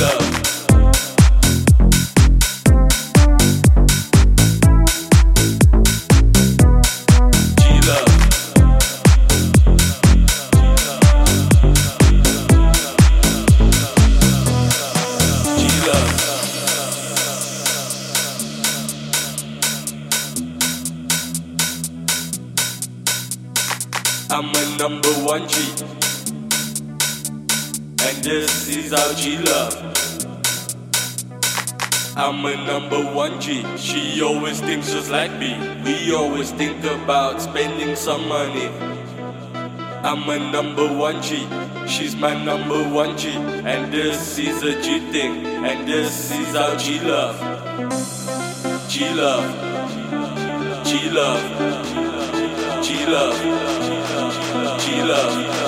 I'm a number one G. This is our G love. I'm a number one G. She always thinks just like me. We always think about spending some money. I'm a number one G. She's my number one G. And this is a G thing. And this is our G love. G love. G love. G love. G love.